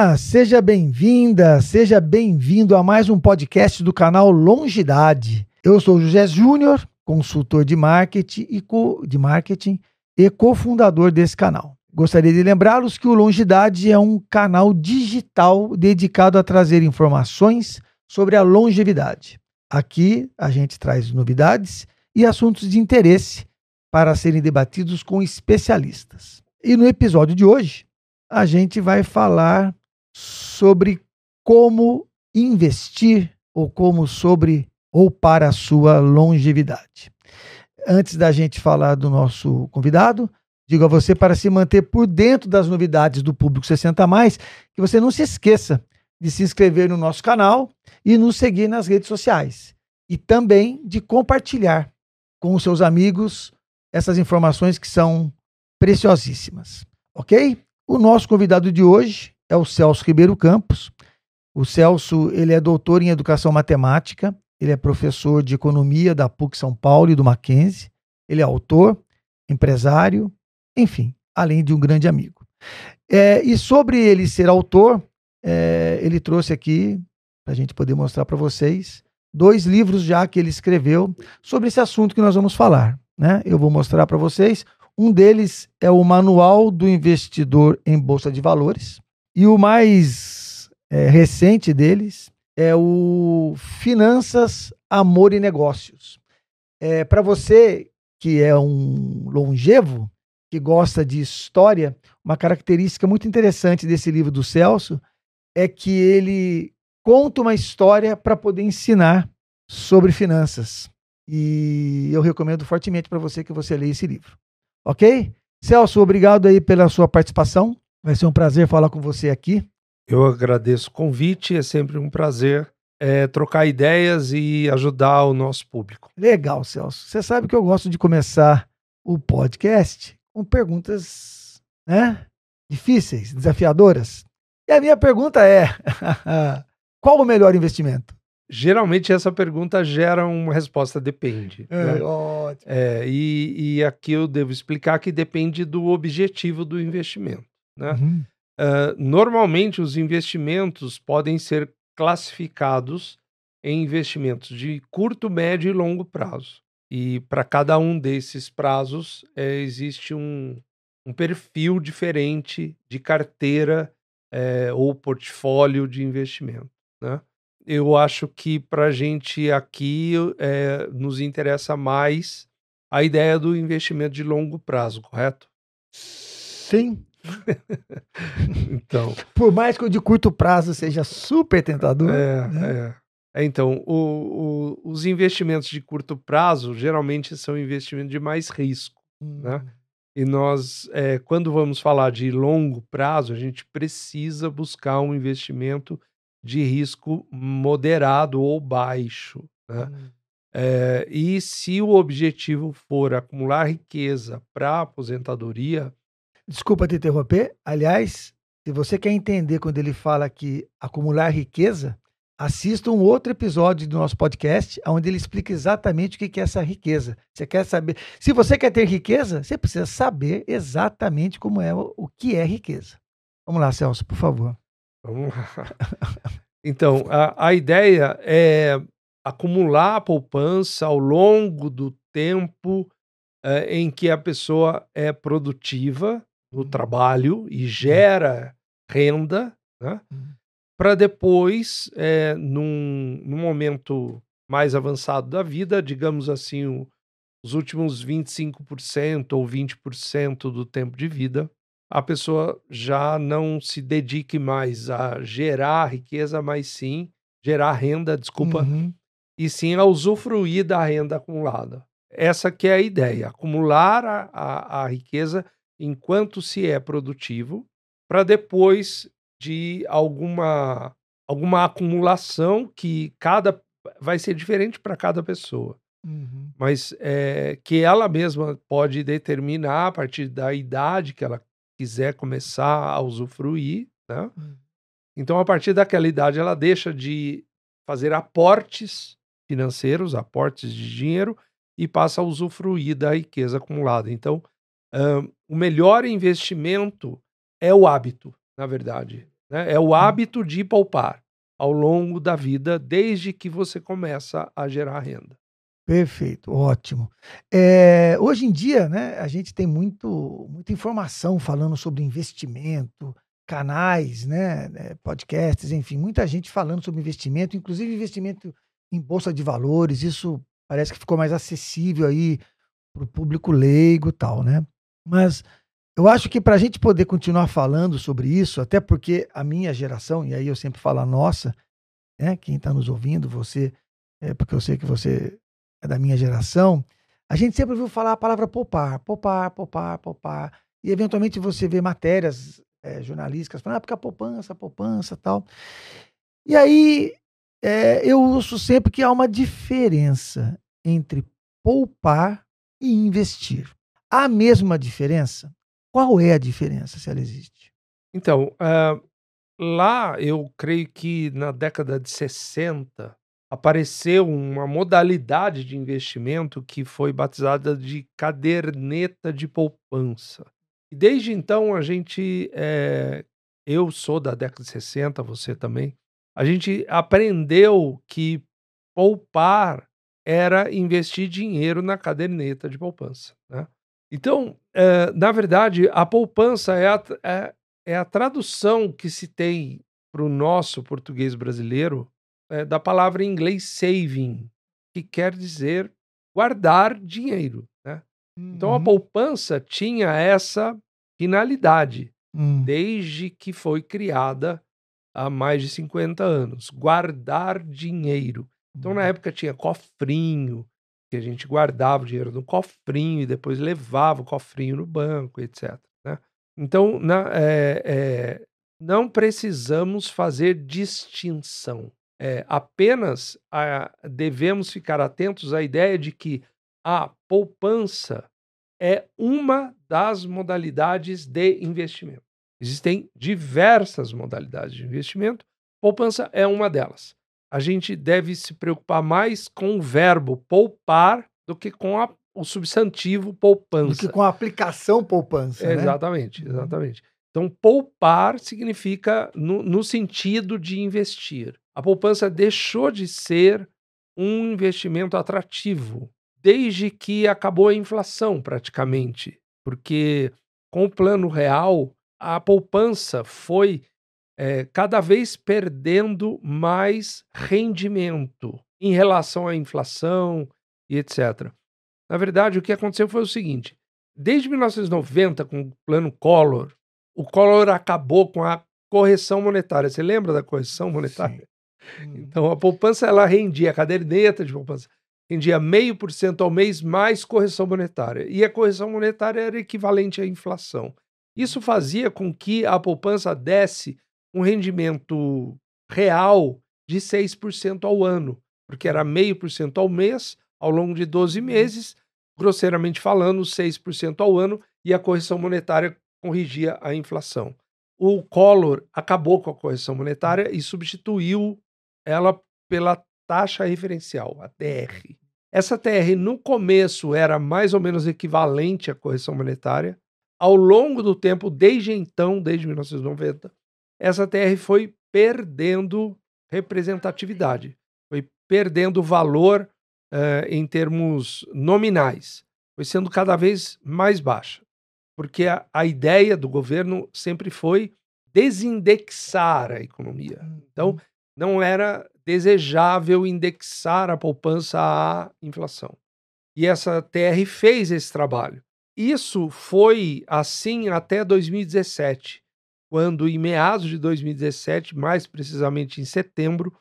Olá, seja bem-vinda, seja bem-vindo a mais um podcast do canal Longidade. Eu sou José Júnior, consultor de marketing e co de marketing e cofundador desse canal. Gostaria de lembrá-los que o Longidade é um canal digital dedicado a trazer informações sobre a longevidade. Aqui a gente traz novidades e assuntos de interesse para serem debatidos com especialistas. E no episódio de hoje, a gente vai falar sobre como investir ou como sobre ou para a sua longevidade. Antes da gente falar do nosso convidado, digo a você para se manter por dentro das novidades do Público 60 mais, que você não se esqueça de se inscrever no nosso canal e nos seguir nas redes sociais e também de compartilhar com os seus amigos essas informações que são preciosíssimas, OK? O nosso convidado de hoje é o Celso Ribeiro Campos. O Celso, ele é doutor em educação matemática, ele é professor de economia da PUC São Paulo e do Mackenzie, ele é autor, empresário, enfim, além de um grande amigo. É, e sobre ele ser autor, é, ele trouxe aqui, para a gente poder mostrar para vocês, dois livros já que ele escreveu sobre esse assunto que nós vamos falar. Né? Eu vou mostrar para vocês. Um deles é o Manual do Investidor em Bolsa de Valores. E o mais é, recente deles é o Finanças, Amor e Negócios. É, para você que é um longevo, que gosta de história, uma característica muito interessante desse livro do Celso é que ele conta uma história para poder ensinar sobre finanças. E eu recomendo fortemente para você que você leia esse livro. Ok? Celso, obrigado aí pela sua participação. Vai ser um prazer falar com você aqui. Eu agradeço o convite, é sempre um prazer é, trocar ideias e ajudar o nosso público. Legal, Celso. Você sabe que eu gosto de começar o podcast com perguntas né, difíceis, desafiadoras. E a minha pergunta é: qual o melhor investimento? Geralmente essa pergunta gera uma resposta depende. É, né? ótimo. É, e, e, aqui eu devo explicar que depende do objetivo do investimento. Né? Uhum. Uh, normalmente os investimentos podem ser classificados em investimentos de curto, médio e longo prazo. E para cada um desses prazos é, existe um, um perfil diferente de carteira é, ou portfólio de investimento. Né? eu acho que para a gente aqui é, nos interessa mais a ideia do investimento de longo prazo, correto? Sim. então. Por mais que o de curto prazo seja super tentador. É, né? é. é então, o, o, os investimentos de curto prazo geralmente são investimentos de mais risco, hum. né? E nós, é, quando vamos falar de longo prazo, a gente precisa buscar um investimento de risco moderado ou baixo. Né? Hum. É, e se o objetivo for acumular riqueza para aposentadoria. Desculpa te interromper. Aliás, se você quer entender quando ele fala que acumular riqueza, assista um outro episódio do nosso podcast, onde ele explica exatamente o que é essa riqueza. Você quer saber? Se você quer ter riqueza, você precisa saber exatamente como é o que é riqueza. Vamos lá, Celso, por favor. Vamos lá. Então, a, a ideia é acumular a poupança ao longo do tempo é, em que a pessoa é produtiva no trabalho e uhum. gera renda, né? Uhum. para depois, é, num, num, momento mais avançado da vida, digamos assim, o, os últimos 25% ou 20% do tempo de vida, a pessoa já não se dedique mais a gerar riqueza, mas sim gerar renda, desculpa, uhum. e sim a usufruir da renda acumulada. Essa que é a ideia, acumular a, a, a riqueza enquanto se é produtivo, para depois de alguma, alguma acumulação que cada vai ser diferente para cada pessoa. Uhum. Mas é, que ela mesma pode determinar a partir da idade que ela quiser começar a usufruir, né? Hum. Então, a partir daquela idade, ela deixa de fazer aportes financeiros, aportes de dinheiro, e passa a usufruir da riqueza acumulada. Então, um, o melhor investimento é o hábito, na verdade. Né? É o hábito de poupar ao longo da vida, desde que você começa a gerar renda. Perfeito, ótimo. É, hoje em dia, né, a gente tem muito, muita informação falando sobre investimento, canais, né, né, podcasts, enfim, muita gente falando sobre investimento, inclusive investimento em bolsa de valores. Isso parece que ficou mais acessível aí para o público leigo, tal, né? Mas eu acho que para a gente poder continuar falando sobre isso, até porque a minha geração, e aí eu sempre falo a nossa, né, quem está nos ouvindo, você, é, porque eu sei que você é da minha geração, a gente sempre ouviu falar a palavra poupar, poupar, poupar, poupar. E eventualmente você vê matérias é, jornalísticas falando, ah, porque a poupança, a poupança tal. E aí é, eu ouço sempre que há uma diferença entre poupar e investir. Há mesma diferença? Qual é a diferença, se ela existe? Então, uh, lá eu creio que na década de 60 apareceu uma modalidade de investimento que foi batizada de caderneta de poupança. E desde então a gente, é, eu sou da década de 60, você também, a gente aprendeu que poupar era investir dinheiro na caderneta de poupança. Né? Então, é, na verdade, a poupança é a, é, é a tradução que se tem para o nosso português brasileiro é, da palavra em inglês saving, que quer dizer guardar dinheiro. Né? Uhum. Então, a uhum. poupança tinha essa finalidade uhum. desde que foi criada há mais de 50 anos guardar dinheiro. Então, na hum. época, tinha cofrinho, que a gente guardava o dinheiro no cofrinho e depois levava o cofrinho no banco, etc. Né? Então, na, é, é, não precisamos fazer distinção. É, apenas a, devemos ficar atentos à ideia de que a poupança é uma das modalidades de investimento. Existem diversas modalidades de investimento, poupança é uma delas a gente deve se preocupar mais com o verbo poupar do que com a, o substantivo poupança. Do que com a aplicação poupança. É, né? Exatamente, uhum. exatamente. Então, poupar significa no, no sentido de investir. A poupança deixou de ser um investimento atrativo desde que acabou a inflação, praticamente. Porque com o plano real, a poupança foi é, cada vez perdendo mais rendimento em relação à inflação e etc. Na verdade, o que aconteceu foi o seguinte: desde 1990, com o plano Collor, o Collor acabou com a correção monetária. Você lembra da correção monetária? Sim. Então, a poupança ela rendia, a caderneta de poupança rendia meio por cento ao mês mais correção monetária. E a correção monetária era equivalente à inflação. Isso fazia com que a poupança desse um rendimento real de 6% ao ano, porque era meio por cento ao mês, ao longo de 12 uhum. meses, grosseiramente falando, 6% ao ano, e a correção monetária corrigia a inflação. O Collor acabou com a correção monetária e substituiu ela pela taxa referencial, a TR. Essa TR no começo era mais ou menos equivalente à correção monetária. Ao longo do tempo, desde então, desde 1990, essa TR foi perdendo representatividade, foi perdendo valor uh, em termos nominais, foi sendo cada vez mais baixa, porque a, a ideia do governo sempre foi desindexar a economia. Então, uhum. não era desejável indexar a poupança à inflação. E essa TR fez esse trabalho. Isso foi assim até 2017 quando em meados de 2017, mais precisamente em setembro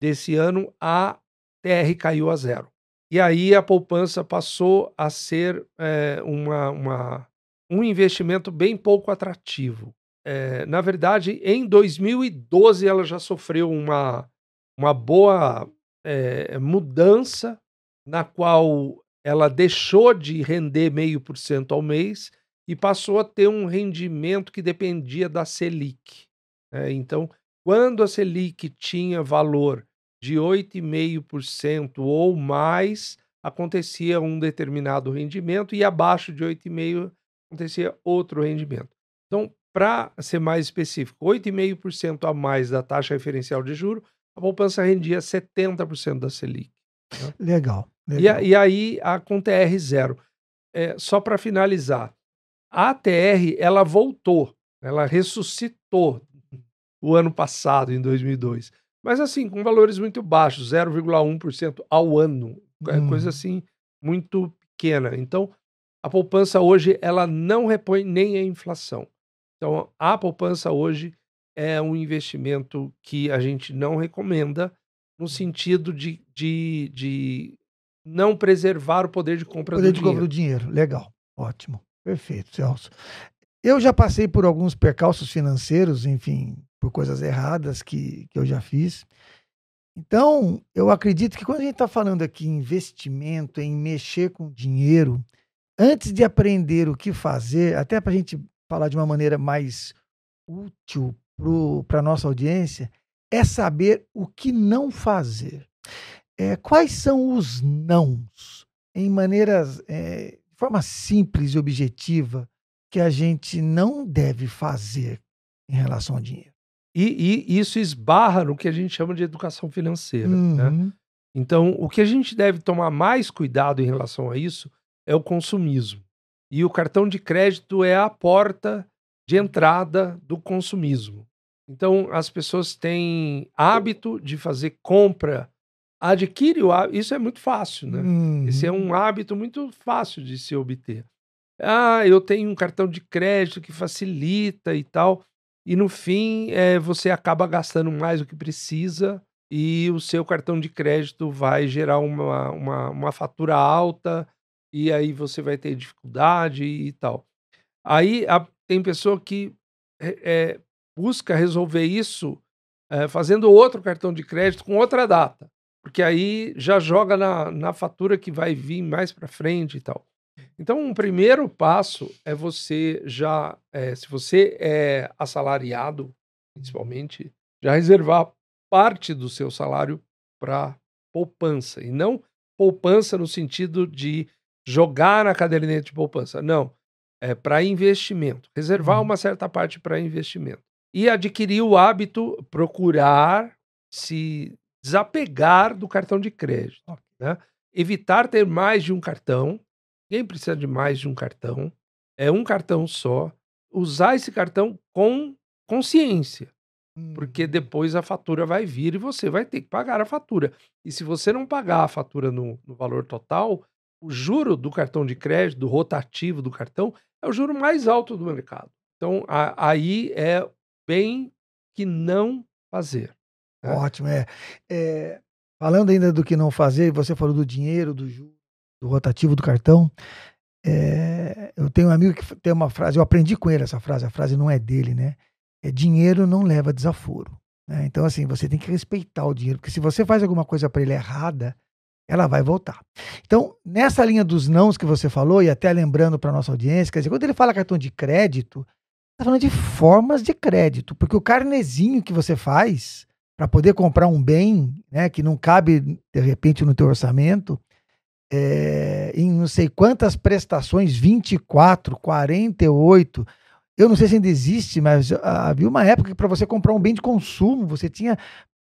desse ano, a TR caiu a zero. E aí a poupança passou a ser é, uma, uma, um investimento bem pouco atrativo. É, na verdade, em 2012 ela já sofreu uma, uma boa é, mudança, na qual ela deixou de render meio por cento ao mês e passou a ter um rendimento que dependia da Selic. Né? Então, quando a Selic tinha valor de 8,5% ou mais, acontecia um determinado rendimento e abaixo de 8,5% acontecia outro rendimento. Então, para ser mais específico, 8,5% a mais da taxa referencial de juro, a poupança rendia 70% da Selic. Né? Legal. legal. E, e, aí a com TR zero. É, só para finalizar, a TR ela voltou, ela ressuscitou o ano passado, em 2002. Mas assim, com valores muito baixos, 0,1% ao ano. É hum. coisa assim muito pequena. Então, a poupança hoje ela não repõe nem a inflação. Então, a poupança hoje é um investimento que a gente não recomenda no sentido de, de, de não preservar o poder de compra poder do de dinheiro. compra do dinheiro. Legal, ótimo, perfeito, Celso. Eu já passei por alguns percalços financeiros, enfim, por coisas erradas que, que eu já fiz. Então, eu acredito que quando a gente está falando aqui em investimento, em mexer com dinheiro, antes de aprender o que fazer, até para a gente falar de uma maneira mais útil para a nossa audiência, é saber o que não fazer. É, quais são os nãos, em maneiras, é, forma simples e objetiva, que a gente não deve fazer em relação ao dinheiro? E, e, isso esbarra no que a gente chama de educação financeira. Né? Uhum. Né? Então, o que a gente deve tomar mais cuidado em relação a isso é o consumismo. E o cartão de crédito é a porta de entrada do consumismo. Então, as pessoas têm hábito de fazer compra, adquire o hábito. Isso é muito fácil, né? Uhum. Esse é um hábito muito fácil de se obter. Ah, eu tenho um cartão de crédito que facilita e tal e no fim é, você acaba gastando mais do que precisa e o seu cartão de crédito vai gerar uma, uma, uma fatura alta e aí você vai ter dificuldade e tal. Aí a, tem pessoa que é, busca resolver isso é, fazendo outro cartão de crédito com outra data, porque aí já joga na, na fatura que vai vir mais para frente e tal. Então, um primeiro passo é você já, é, se você é assalariado, principalmente, já reservar parte do seu salário para poupança. E não poupança no sentido de jogar na caderneta de poupança. Não. É para investimento. Reservar uhum. uma certa parte para investimento. E adquirir o hábito, procurar se desapegar do cartão de crédito. Né? Evitar ter mais de um cartão Ninguém precisa de mais de um cartão. É um cartão só. Usar esse cartão com consciência. Porque uhum. depois a fatura vai vir e você vai ter que pagar a fatura. E se você não pagar a fatura no, no valor total, o juro do cartão de crédito, do rotativo do cartão, é o juro mais alto do mercado. Então, a, aí é bem que não fazer. Né? Ótimo, é. é. Falando ainda do que não fazer, você falou do dinheiro, do do rotativo do cartão. É, eu tenho um amigo que tem uma frase, eu aprendi com ele essa frase, a frase não é dele, né? É dinheiro não leva desaforo. Né? Então, assim, você tem que respeitar o dinheiro, porque se você faz alguma coisa para ele errada, ela vai voltar. Então, nessa linha dos nãos que você falou, e até lembrando para nossa audiência, quer dizer, quando ele fala cartão de crédito, está falando de formas de crédito, porque o carnezinho que você faz para poder comprar um bem, né, que não cabe de repente no teu orçamento, é, em não sei quantas prestações, 24, 48. Eu não sei se ainda existe, mas havia uma época que para você comprar um bem de consumo, você tinha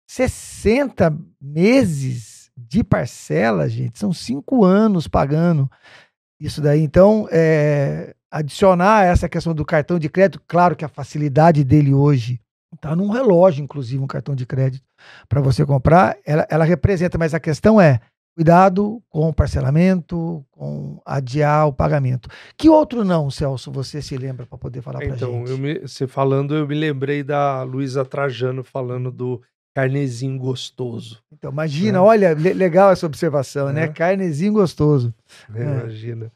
60 meses de parcela, gente. São cinco anos pagando isso daí. Então, é, adicionar essa questão do cartão de crédito, claro que a facilidade dele hoje está num relógio, inclusive, um cartão de crédito para você comprar, ela, ela representa, mas a questão é Cuidado com o parcelamento, com adiar o pagamento. Que outro não, Celso, você se lembra para poder falar para então, gente? Então, você falando, eu me lembrei da Luísa Trajano falando do carnezinho gostoso. Então, imagina, é. olha, legal essa observação, né? é. né? Carnezinho gostoso. É, imagina.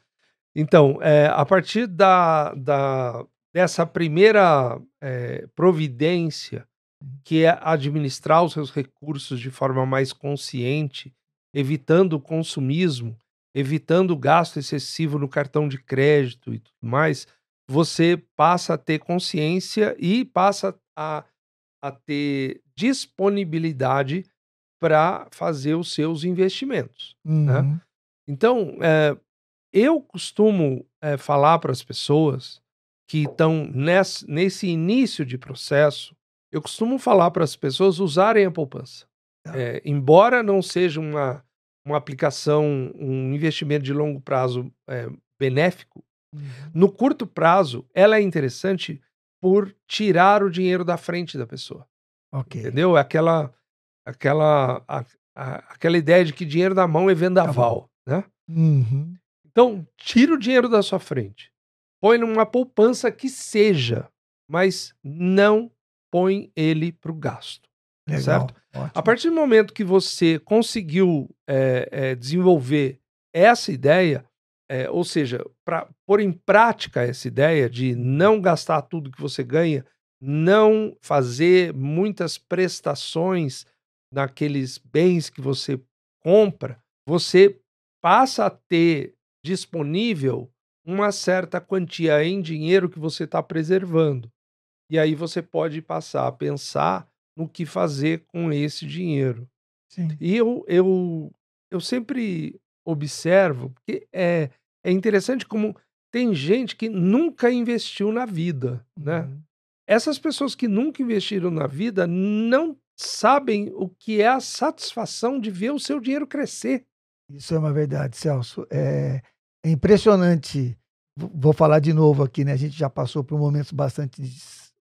Então, é, a partir da, da, dessa primeira é, providência, que é administrar os seus recursos de forma mais consciente, evitando o consumismo, evitando o gasto excessivo no cartão de crédito e tudo mais, você passa a ter consciência e passa a, a ter disponibilidade para fazer os seus investimentos. Né? Uhum. Né? Então, é, eu costumo é, falar para as pessoas que estão nesse, nesse início de processo, eu costumo falar para as pessoas usarem a poupança. É, embora não seja uma, uma aplicação, um investimento de longo prazo é, benéfico, uhum. no curto prazo ela é interessante por tirar o dinheiro da frente da pessoa. Okay. Entendeu? Aquela, aquela, a, a, aquela ideia de que dinheiro na mão é vendaval, tá né? Uhum. Então, tira o dinheiro da sua frente. Põe numa poupança que seja, mas não põe ele para o gasto. Legal, certo? Ótimo. A partir do momento que você conseguiu é, é, desenvolver essa ideia, é, ou seja, para pôr em prática essa ideia de não gastar tudo que você ganha, não fazer muitas prestações naqueles bens que você compra, você passa a ter disponível uma certa quantia em dinheiro que você está preservando. E aí você pode passar a pensar no que fazer com esse dinheiro. Sim. E eu, eu, eu sempre observo, porque é, é interessante como tem gente que nunca investiu na vida, né? Uhum. Essas pessoas que nunca investiram na vida não sabem o que é a satisfação de ver o seu dinheiro crescer. Isso é uma verdade, Celso. É, é impressionante. Vou falar de novo aqui, né? A gente já passou por momentos bastante,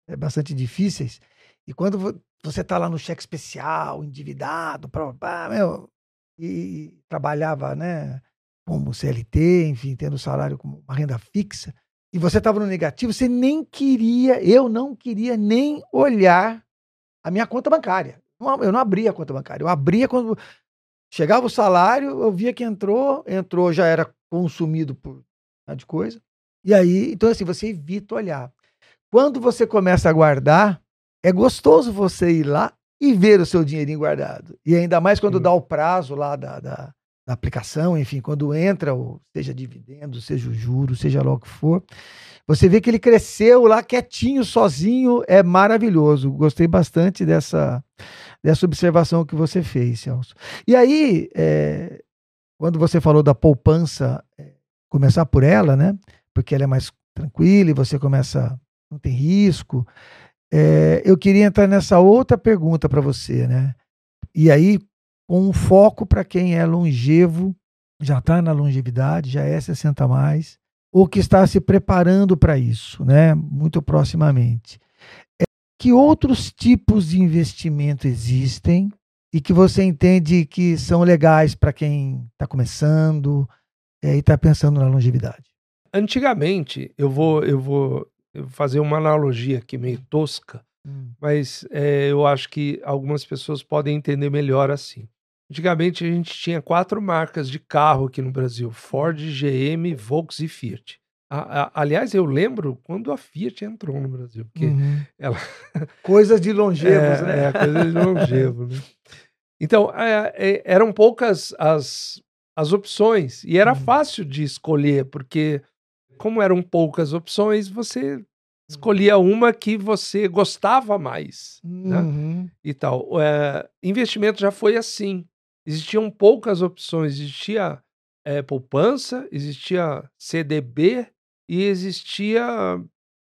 é, bastante difíceis. E quando você está lá no cheque especial, endividado, pra, pra, meu, e trabalhava, né? Como CLT, enfim, tendo salário como uma renda fixa, e você estava no negativo, você nem queria, eu não queria nem olhar a minha conta bancária. Eu não abria a conta bancária. Eu abria quando chegava o salário, eu via que entrou, entrou, já era consumido por de coisa. E aí, então assim, você evita olhar. Quando você começa a guardar, é gostoso você ir lá e ver o seu dinheirinho guardado. E ainda mais quando dá o prazo lá da, da, da aplicação, enfim, quando entra, o, seja dividendo, seja o juro, seja lá o que for, você vê que ele cresceu lá quietinho, sozinho, é maravilhoso. Gostei bastante dessa, dessa observação que você fez, Celso. E aí, é, quando você falou da poupança, é, começar por ela, né? Porque ela é mais tranquila e você começa, não tem risco. É, eu queria entrar nessa outra pergunta para você, né? E aí, com um foco para quem é longevo, já está na longevidade, já é 60 mais, ou que está se preparando para isso, né? Muito proximamente. É, que outros tipos de investimento existem e que você entende que são legais para quem está começando é, e está pensando na longevidade? Antigamente, eu vou, eu vou fazer uma analogia aqui meio tosca, hum. mas é, eu acho que algumas pessoas podem entender melhor assim. Antigamente a gente tinha quatro marcas de carro aqui no Brasil: Ford, GM, Volkswagen e Fiat. A, a, aliás, eu lembro quando a Fiat entrou no Brasil, porque uhum. ela. Coisas de longevos, é, né? É, coisa de longevo, né? Então, é, eram poucas as, as opções e era uhum. fácil de escolher, porque, como eram poucas opções, você. Escolhia uma que você gostava mais. Né? Uhum. E tal. É, investimento já foi assim existiam poucas opções. Existia é, poupança, existia CDB e existia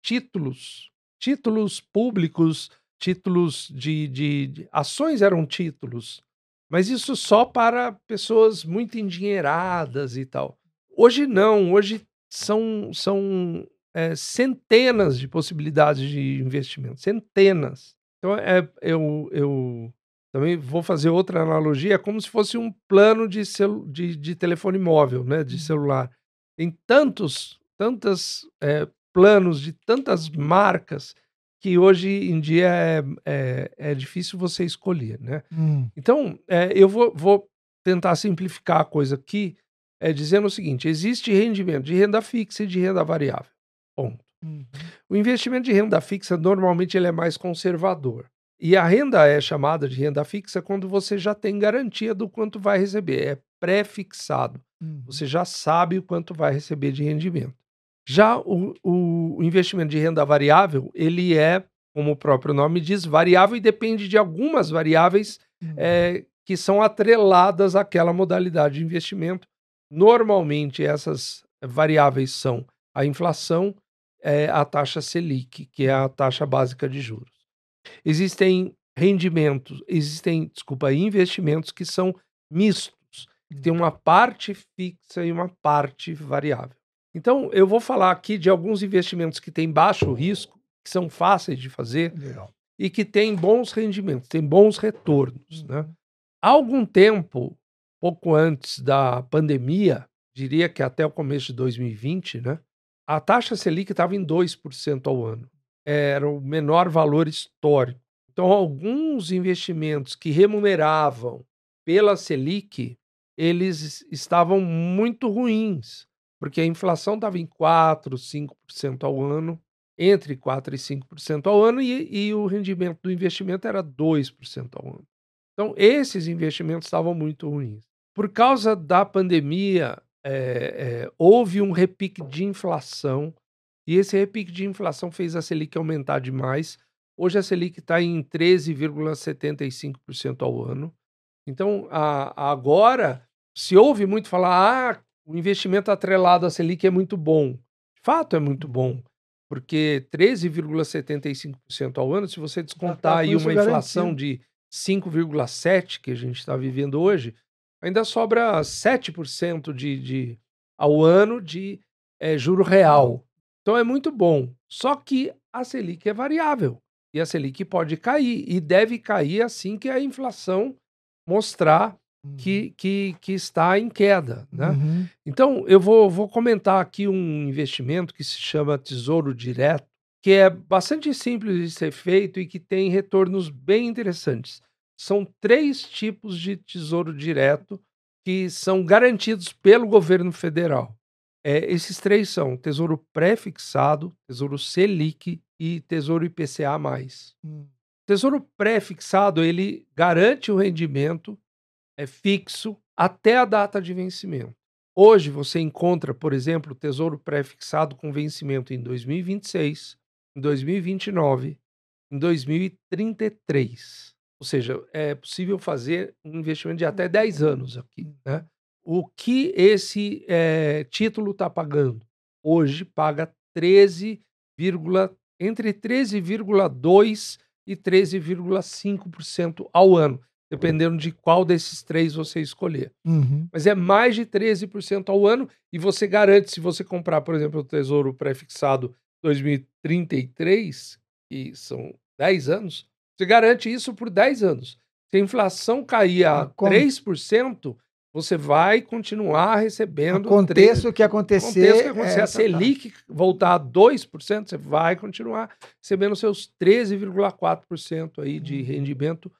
títulos, títulos públicos, títulos de, de, de, ações eram títulos, mas isso só para pessoas muito endinheiradas e tal. Hoje não, hoje são, são é, centenas de possibilidades de investimento, centenas. Então é, eu, eu também vou fazer outra analogia, é como se fosse um plano de, celu de, de telefone móvel, né, de uhum. celular. Tem tantos, tantos é, planos de tantas marcas que hoje em dia é, é, é difícil você escolher, né? Hum. Então, é, eu vou, vou tentar simplificar a coisa aqui, é, dizendo o seguinte: existe rendimento de renda fixa e de renda variável. Ponto. Uhum. O investimento de renda fixa normalmente ele é mais conservador. E a renda é chamada de renda fixa quando você já tem garantia do quanto vai receber. É pré-fixado. Uhum. Você já sabe o quanto vai receber de rendimento. Já o, o, investimento de renda variável, ele é, como o próprio nome diz, variável e depende de algumas variáveis uhum. é, que são atreladas àquela modalidade de investimento. Normalmente, essas variáveis são a inflação, é a taxa Selic, que é a taxa básica de juros. Existem rendimentos, existem, desculpa, investimentos que são mistos, que tem uma parte fixa e uma parte variável. Então, eu vou falar aqui de alguns investimentos que têm baixo risco, que são fáceis de fazer Legal. e que têm bons rendimentos, têm bons retornos. Né? Uhum. Há algum tempo, pouco antes da pandemia, diria que até o começo de 2020, né, a taxa Selic estava em 2% ao ano. Era o menor valor histórico. Então, alguns investimentos que remuneravam pela Selic, eles estavam muito ruins, porque a inflação estava em 4, 5% ao ano, entre 4 e 5% ao ano, e, e o rendimento do investimento era 2% ao ano. Então, esses investimentos estavam muito ruins. Por causa da pandemia, é, é, houve um repique de inflação, e esse repique de inflação fez a Selic aumentar demais. Hoje a Selic está em 13,75% ao ano. Então, a, agora, se ouve muito falar, ah, o investimento atrelado à Selic é muito bom. De fato, é muito bom, porque 13,75% ao ano, se você descontar tá aí com isso uma inflação garantido. de 5,7% que a gente está vivendo hoje, ainda sobra 7% de, de, ao ano de eh, juro real. Então é muito bom. Só que a Selic é variável. E a Selic pode cair. E deve cair assim que a inflação mostrar que, que, que está em queda. Né? Uhum. Então, eu vou, vou comentar aqui um investimento que se chama Tesouro Direto, que é bastante simples de ser feito e que tem retornos bem interessantes. São três tipos de tesouro direto que são garantidos pelo governo federal. É, esses três são Tesouro Pré-fixado, Tesouro Selic e Tesouro IPCA+. Hum. Tesouro pré-fixado, ele garante o rendimento é fixo até a data de vencimento. Hoje você encontra, por exemplo, tesouro pré-fixado com vencimento em 2026, em 2029, em 2033. Ou seja, é possível fazer um investimento de até 10 anos aqui. Né? O que esse eh, título está pagando? Hoje paga 13, entre 13,2% e 13,5% ao ano, dependendo de qual desses três você escolher. Uhum. Mas é mais de 13% ao ano e você garante, se você comprar, por exemplo, o Tesouro Prefixado 2033, que são 10 anos, você garante isso por 10 anos. Se a inflação cair a Como- 3%, você vai continuar recebendo. Aconteça o que acontecer. Aconteça o que acontecer. é, a Selic voltar a 2%, você vai continuar recebendo seus 13,4% aí de Uhum. rendimento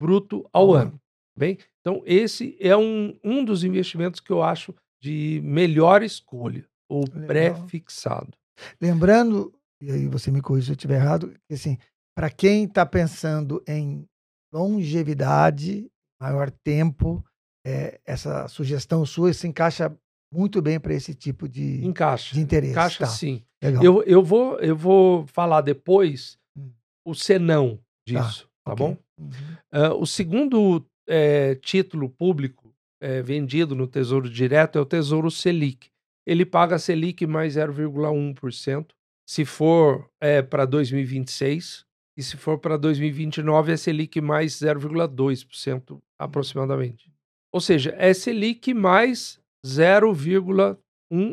bruto ao ano. Bem, então esse é um, um dos investimentos que eu acho de melhor escolha, o pré-fixado. Lembrando, e aí você me corrija se eu estiver errado, que assim, para quem está pensando em longevidade, maior tempo, é, essa sugestão sua se encaixa muito bem para esse tipo de, Encaixa. de interesse. Encaixa tá. sim. Legal. Eu, eu, vou, eu vou falar depois Hum. o senão disso, tá, Ok. bom? Uhum. Ah, o segundo eh, título público eh, vendido no Tesouro Direto é o Tesouro Selic. Ele paga Selic mais 0,1%, se for para 2026, e se for para 2029 é Selic mais 0,2% aproximadamente. Ou seja, é Selic mais 0,1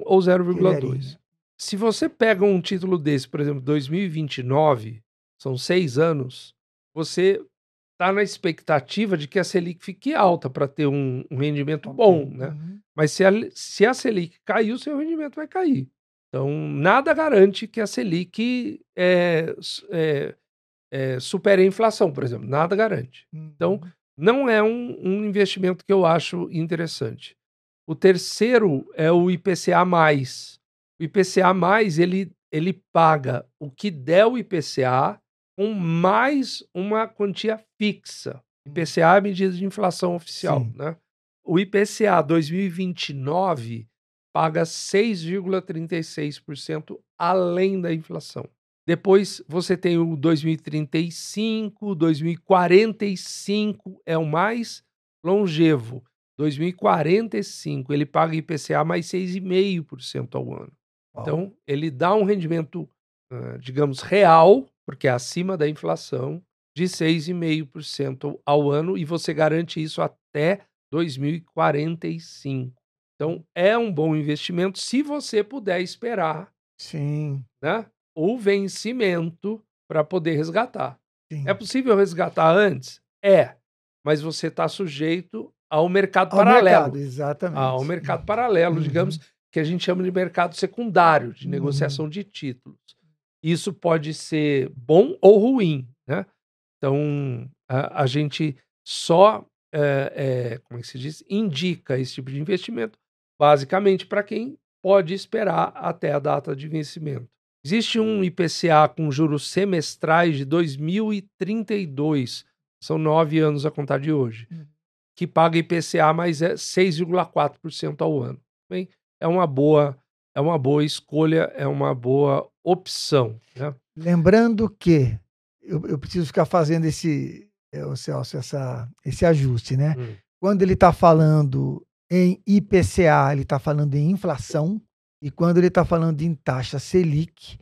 ou 0,2. Colherinha. Se você pega um título desse, por exemplo, 2029, são seis anos, você está na expectativa de que a Selic fique alta para ter um, um rendimento bom, né? Uhum. Mas se a, se a Selic cair, o seu rendimento vai cair. Então, nada garante que a Selic é, é, é, supere a inflação, por exemplo. Nada garante. Então, não é um, um investimento que eu acho interessante. O terceiro é o IPCA+. O IPCA+, ele, ele paga o que der o IPCA com mais uma quantia fixa. IPCA é medida de inflação oficial, Sim. né? O IPCA 2029 paga 6,36% além da inflação. Depois você tem o 2035, 2045 é o mais longevo. 2045 ele paga IPCA mais 6,5% ao ano. Então ele dá um rendimento uh, digamos, real, porque é acima da inflação, de 6,5% ao ano e você garante isso até 2045. Então, é um bom investimento se você puder esperar Sim. Né, o vencimento para poder resgatar. Sim. É possível resgatar antes? É, mas você está sujeito ao mercado Ao paralelo. mercado, exatamente. Ao mercado paralelo, Uhum. digamos, que a gente chama de mercado secundário, de Uhum. negociação de títulos. Isso pode ser bom ou ruim, né? Então, a, a gente só, é, é, como é que se diz, indica esse tipo de investimento, basicamente para quem pode esperar até a data de vencimento. Existe um IPCA com juros semestrais de 2032, são nove anos a contar de hoje, Uhum. que paga IPCA mais é 6,4% ao ano. Bem, é uma boa, é uma boa escolha, é uma boa opção. Né? Lembrando que eu, eu preciso ficar fazendo esse, é, ô Celso, essa, esse ajuste, né? Hum. Quando ele está falando em IPCA, ele está falando em inflação, e quando ele está falando em taxa Selic,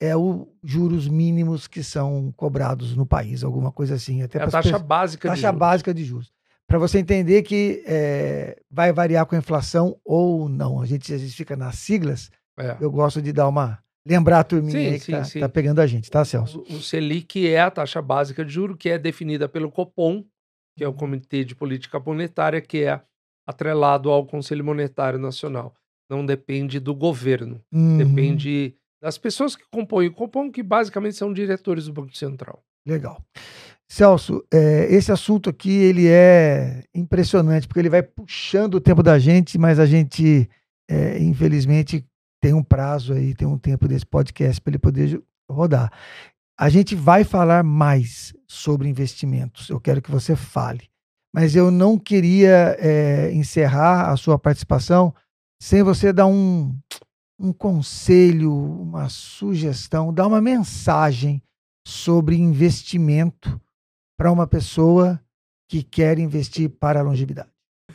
é o juros mínimos que são cobrados no país, alguma coisa assim. Até É a taxa pessoas- básica de taxa juros. básica de juros. Para você entender que é, vai variar com a inflação ou não. A gente às vezes fica nas siglas, É. eu gosto de dar uma. Lembrar a turminha Sim, aí que sim, tá, pegando a gente, tá, Celso? O, o Selic é a taxa básica de juro que é definida pelo Copom, que é o Comitê de Política Monetária, que é atrelado ao Conselho Monetário Nacional. Não depende do governo, Uhum, depende das pessoas que compõem o Copom, que basicamente são diretores do Banco Central. Legal. Celso, é, esse assunto aqui ele é impressionante, porque ele vai puxando o tempo da gente, mas a gente, é, infelizmente, tem um prazo aí, tem um tempo desse podcast para ele poder rodar. A gente vai falar mais sobre investimentos. Eu quero que você fale. Mas eu não queria é, encerrar a sua participação sem você dar um, um conselho, uma sugestão, dar uma mensagem sobre investimento para uma pessoa que quer investir para a longevidade.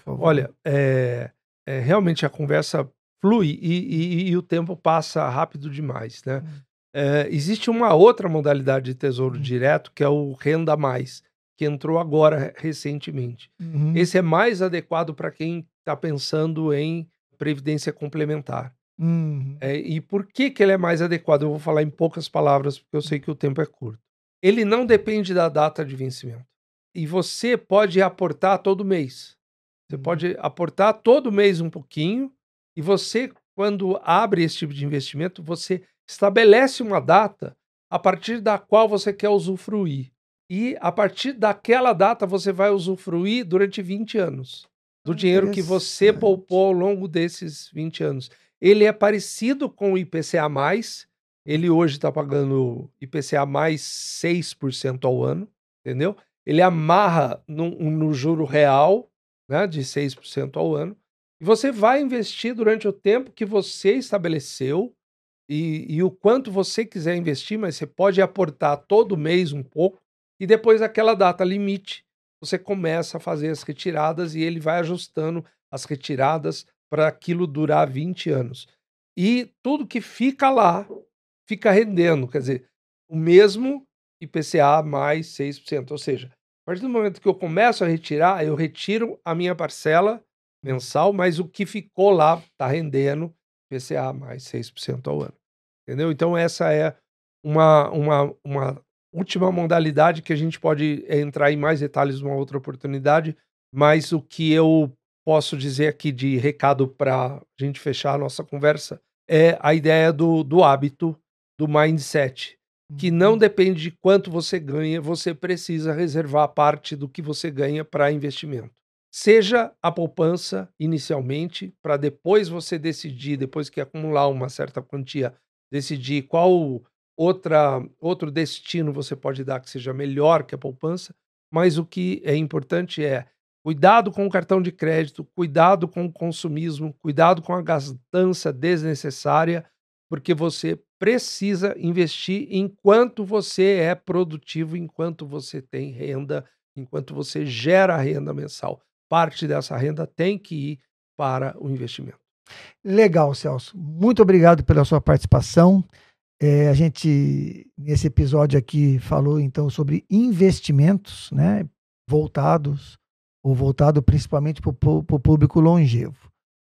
Olha, é, é, realmente a conversa flui e, e- e o tempo passa rápido demais, né? Hum. É, existe uma outra modalidade de tesouro Hum. direto, que é o Renda Mais, que entrou agora recentemente. Uhum. Esse é mais adequado para quem está pensando em previdência complementar. Uhum. É, e por que, que ele é mais adequado? Eu vou falar em poucas palavras, porque eu sei que o tempo é curto. Ele não depende da data de vencimento. E você pode aportar todo mês. Você Uhum. pode aportar todo mês um pouquinho. E você, quando abre esse tipo de investimento, você estabelece uma data a partir da qual você quer usufruir. E a partir daquela data você vai usufruir durante 20 anos do dinheiro que você poupou ao longo desses 20 anos. Ele é parecido com o IPCA+, ele hoje está pagando IPCA mais 6% ao ano, entendeu? Ele amarra no, no juro real, né, de 6% ao ano, e você vai investir durante o tempo que você estabeleceu e, e o quanto você quiser investir, mas você pode aportar todo mês um pouco, e depois daquela data limite, você começa a fazer as retiradas e ele vai ajustando as retiradas para aquilo durar 20 anos. E tudo que fica lá fica rendendo, quer dizer, o mesmo IPCA mais 6%. Ou seja, a partir do momento que eu começo a retirar, eu retiro a minha parcela mensal, mas o que ficou lá está rendendo IPCA mais 6% ao ano. Entendeu? Então, essa é uma, uma, uma última modalidade que a gente pode entrar em mais detalhes numa outra oportunidade, mas o que eu posso dizer aqui de recado para a gente fechar a nossa conversa é a ideia do, do hábito, do mindset, que não depende de quanto você ganha, você precisa reservar parte do que você ganha para investimento. Seja a poupança inicialmente, para depois você decidir, depois que acumular uma certa quantia, decidir qual outra, outro destino você pode dar que seja melhor que a poupança, mas o que é importante é cuidado com o cartão de crédito, cuidado com o consumismo, cuidado com a gastança desnecessária, porque você precisa investir enquanto você é produtivo, enquanto você tem renda, enquanto você gera renda mensal. Parte dessa renda tem que ir para o investimento. Legal, Celso. Muito obrigado pela sua participação. É, a gente, nesse episódio aqui, falou então sobre investimentos, né? Voltados, ou voltado principalmente para o público longevo.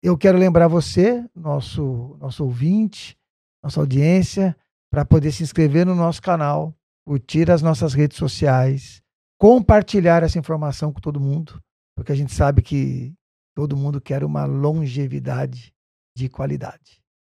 Eu quero lembrar você, nosso, nosso ouvinte, nossa audiência, para poder se inscrever no nosso canal, curtir as nossas redes sociais, compartilhar essa informação com todo mundo, porque a gente sabe que todo mundo quer uma longevidade de qualidade.